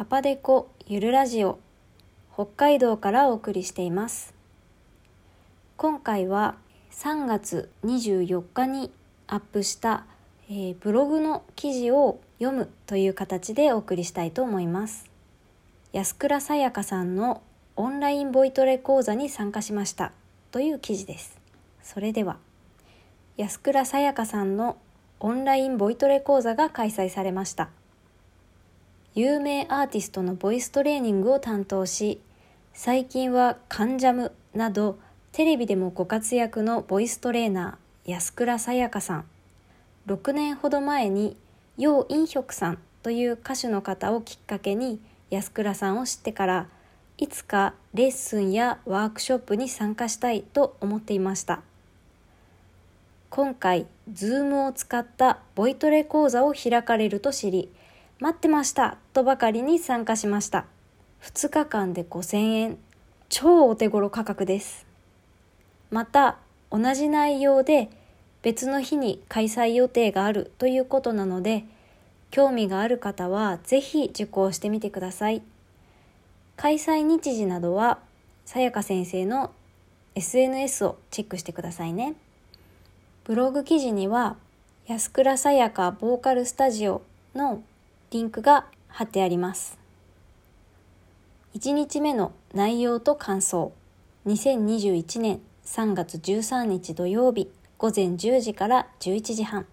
パパデコゆるラジオ北海道からお送りしています。今回は3月24日にアップした、えー、ブログの記事を読むという形でお送りしたいと思います。安倉さやかさんのオンラインボイトレ講座に参加しました。という記事です。それでは安倉さやかさんのオンラインボイトレ講座が開催されました。有名アーティストのボイストレーニングを担当し最近はカンジャムなどテレビでもご活躍のボイストレーナー安倉さやかさん。6年ほど前に楊陰旭さんという歌手の方をきっかけに安倉さんを知ってからいつかレッスンやワークショップに参加したいと思っていました。今回 Zoom を使ったボイトレ講座を開かれると知り待ってましたとばかりに参加しました。2日間で5000円。超お手頃価格です。また、同じ内容で別の日に開催予定があるということなので、興味がある方はぜひ受講してみてください。開催日時などは、さやか先生の SNS をチェックしてくださいね。ブログ記事には、安倉さやかボーカルスタジオのリンクが貼ってあります。1日目の内容と感想。2021年3月13日土曜日午前10時から11時半。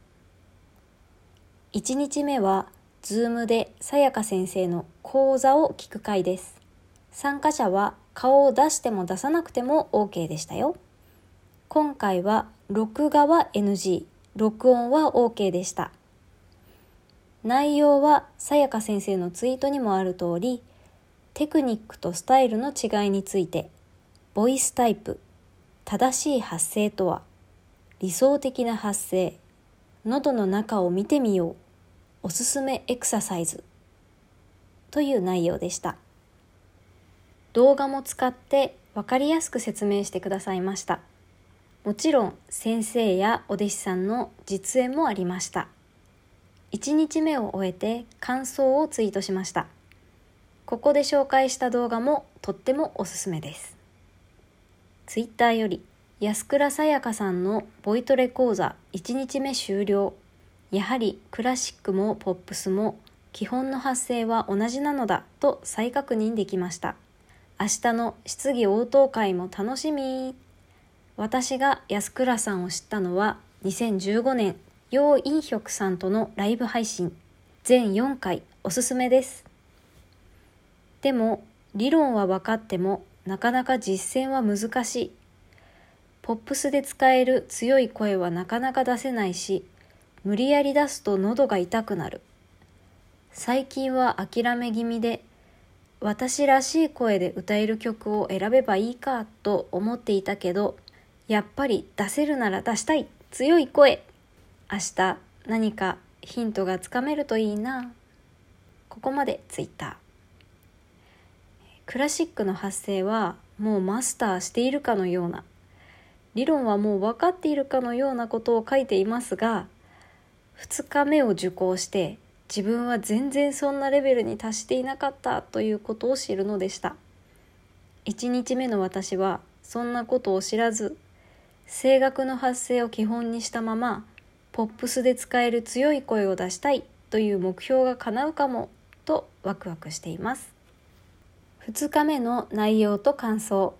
1日目は Zoom でさやか先生の講座を聞く会です。参加者は顔を出しても出さなくても OK でしたよ。今回は録画は NG 録音は OK でした。内容はさやか先生のツイートにもある通り、テクニックとスタイルの違いについて、ボイスタイプ、正しい発声とは、理想的な発声、喉の中を見てみよう、おすすめエクササイズ、という内容でした。動画も使って分かりやすく説明してくださいました。もちろん先生やお弟子さんの実演もありました。1日目を終えて感想をツイートしました。ここで紹介した動画もとってもおすすめです。ツイッターより安倉さやかさんのボイトレ講座1日目終了。やはりクラシックもポップスも基本の発声は同じなのだと再確認できました。明日の質疑応答会も楽しみ。私が安倉さんを知ったのは2015年楊陰旭さんとのライブ配信全4回おすすめです。でも理論は分かってもなかなか実践は難しい。ポップスで使える強い声はなかなか出せないし、無理やり出すと喉が痛くなる。最近は諦め気味で、私らしい声で歌える曲を選べばいいかと思っていたけど、やっぱり出せるなら出したい強い声明日何かヒントがつかめるといいな。ここまでツイッター。クラシックの発声はもうマスターしているかのような。理論はもう分かっているかのようなことを書いていますが2日目を受講して自分は全然そんなレベルに達していなかったということを知るのでした。1日目の私はそんなことを知らず声楽の発声を基本にしたままポップスで使える強い声を出したいという目標が叶うかもとワクワクしています。2日目の内容と感想。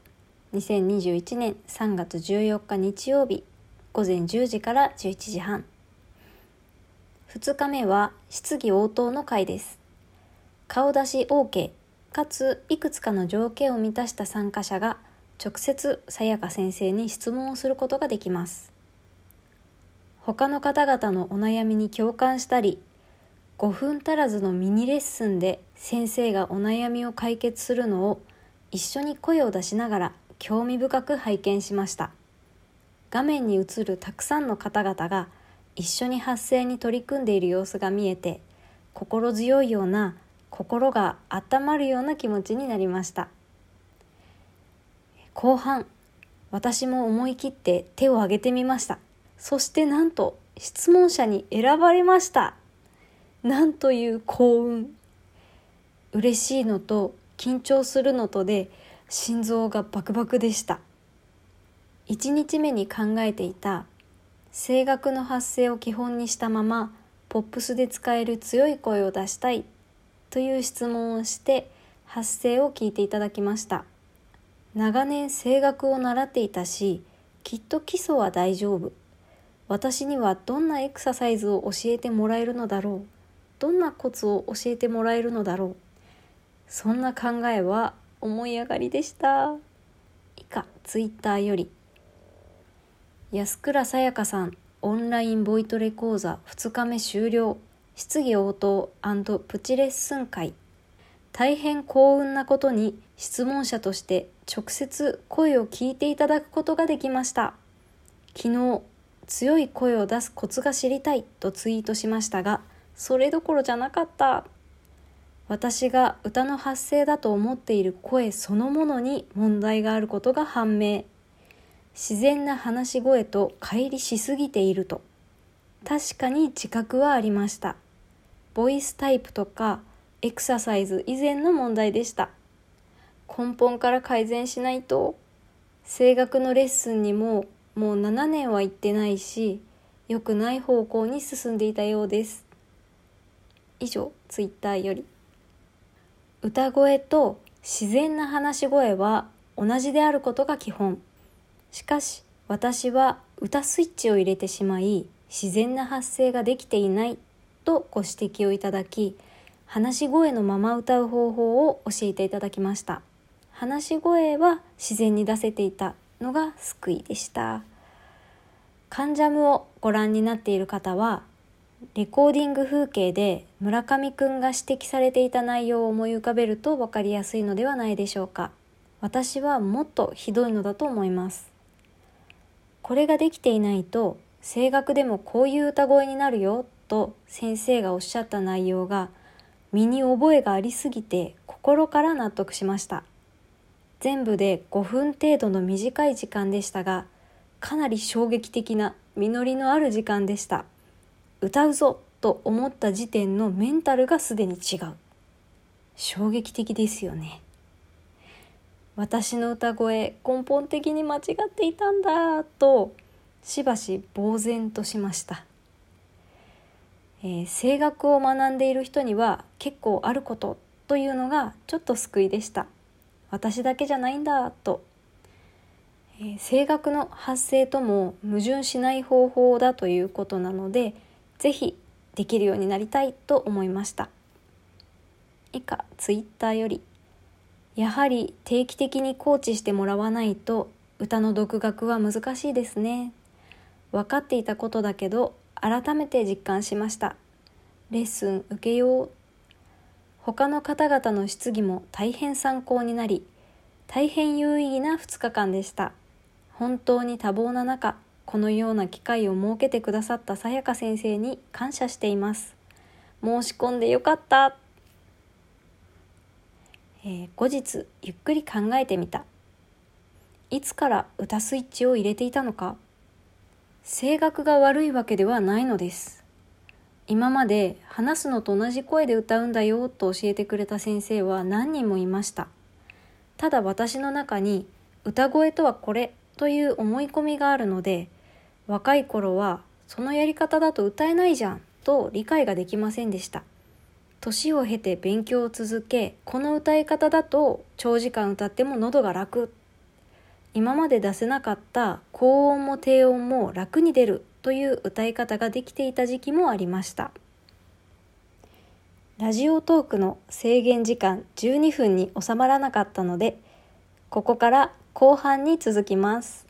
2021年3月14日日曜日。午前10時から11時半。2日目は質疑応答の回です。顔出し OK かついくつかの条件を満たした参加者が直接さやか先生に質問をすることができます。他の方々のお悩みに共感したり5分足らずのミニレッスンで先生がお悩みを解決するのを一緒に声を出しながら興味深く拝見しました。画面に映るたくさんの方々が一緒に発声に取り組んでいる様子が見えて心強いような心が温まるような気持ちになりました。後半私も思い切って手を挙げてみました。そしてなんと質問者に選ばれました。なんという幸運。嬉しいのと緊張するのとで心臓がバクバクでした1日目に考えていた声楽の発声を基本にしたままポップスで使える強い声を出したいという質問をして発声を聞いていただきました長年声楽を習っていたしきっと基礎は大丈夫私にはどんなエクササイズを教えてもらえるのだろう。どんなコツを教えてもらえるのだろう。そんな考えは思い上がりでした。以下ツイッターより。安倉さやかさんオンラインボイトレ講座2日目終了。質疑応答プチレッスン会。大変幸運なことに質問者として直接声を聞いていただくことができました。昨日強い声を出すコツが知りたいとツイートしましたがそれどころじゃなかった。私が歌の発声だと思っている声そのものに問題があることが判明。自然な話し声と乖離しすぎていると。確かに自覚はありました。ボイスタイプとかエクササイズ以前の問題でした。根本から改善しないと声楽のレッスンにももう7年は行ってないし良くない方向に進んでいたようです。以上ツイッターより。歌声と自然な話し声は同じであることが基本。しかし私は歌スイッチを入れてしまい自然な発声ができていないとご指摘をいただき話し声のまま歌う方法を教えていただきました。話し声は自然に出せていた。のが救いでした。カンジャムをご覧になっている方はレコーディング風景で村上くんが指摘されていた内容を思い浮かべると分かりやすいのではないでしょうか。私はもっとひどいのだと思います。これができていないと声楽でもこういう歌声になるよと先生がおっしゃった内容が身に覚えがありすぎて心から納得しました。全部で5分程度の短い時間でしたがかなり衝撃的な実りのある時間でした。歌うぞと思った時点のメンタルがすでに違う。衝撃的ですよね。私の歌声根本的に間違っていたんだとしばし呆然としました、えー、声楽を学んでいる人には結構あることというのがちょっと救いでした。私だけじゃないんだと、えー、声楽の発声とも矛盾しない方法だということなのでぜひできるようになりたいと思いました。以下ツイッターよりやはり定期的にコーチしてもらわないと歌の独学は難しいですね。分かっていたことだけど改めて実感しました。レッスン受けよう他の方々の質疑も大変参考になり大変有意義な2日間でした。本当に多忙な中このような機会を設けてくださったさやか先生に感謝しています。申し込んでよかった、えー、後日ゆっくり考えてみた。いつから歌スイッチを入れていたのか。声楽が悪いわけではないのです。今まで話すのと同じ声で歌うんだよと教えてくれた先生は何人もいました。ただ私の中に歌声とはこれという思い込みがあるので若い頃はそのやり方だと歌えないじゃんと理解ができませんでした。年を経て勉強を続けこの歌い方だと長時間歌っても喉が楽。今まで出せなかった高音も低音も楽に出る。という歌い方ができていた時期もありました。ラジオトークの制限時間12分に収まらなかったのでここから後半に続きます。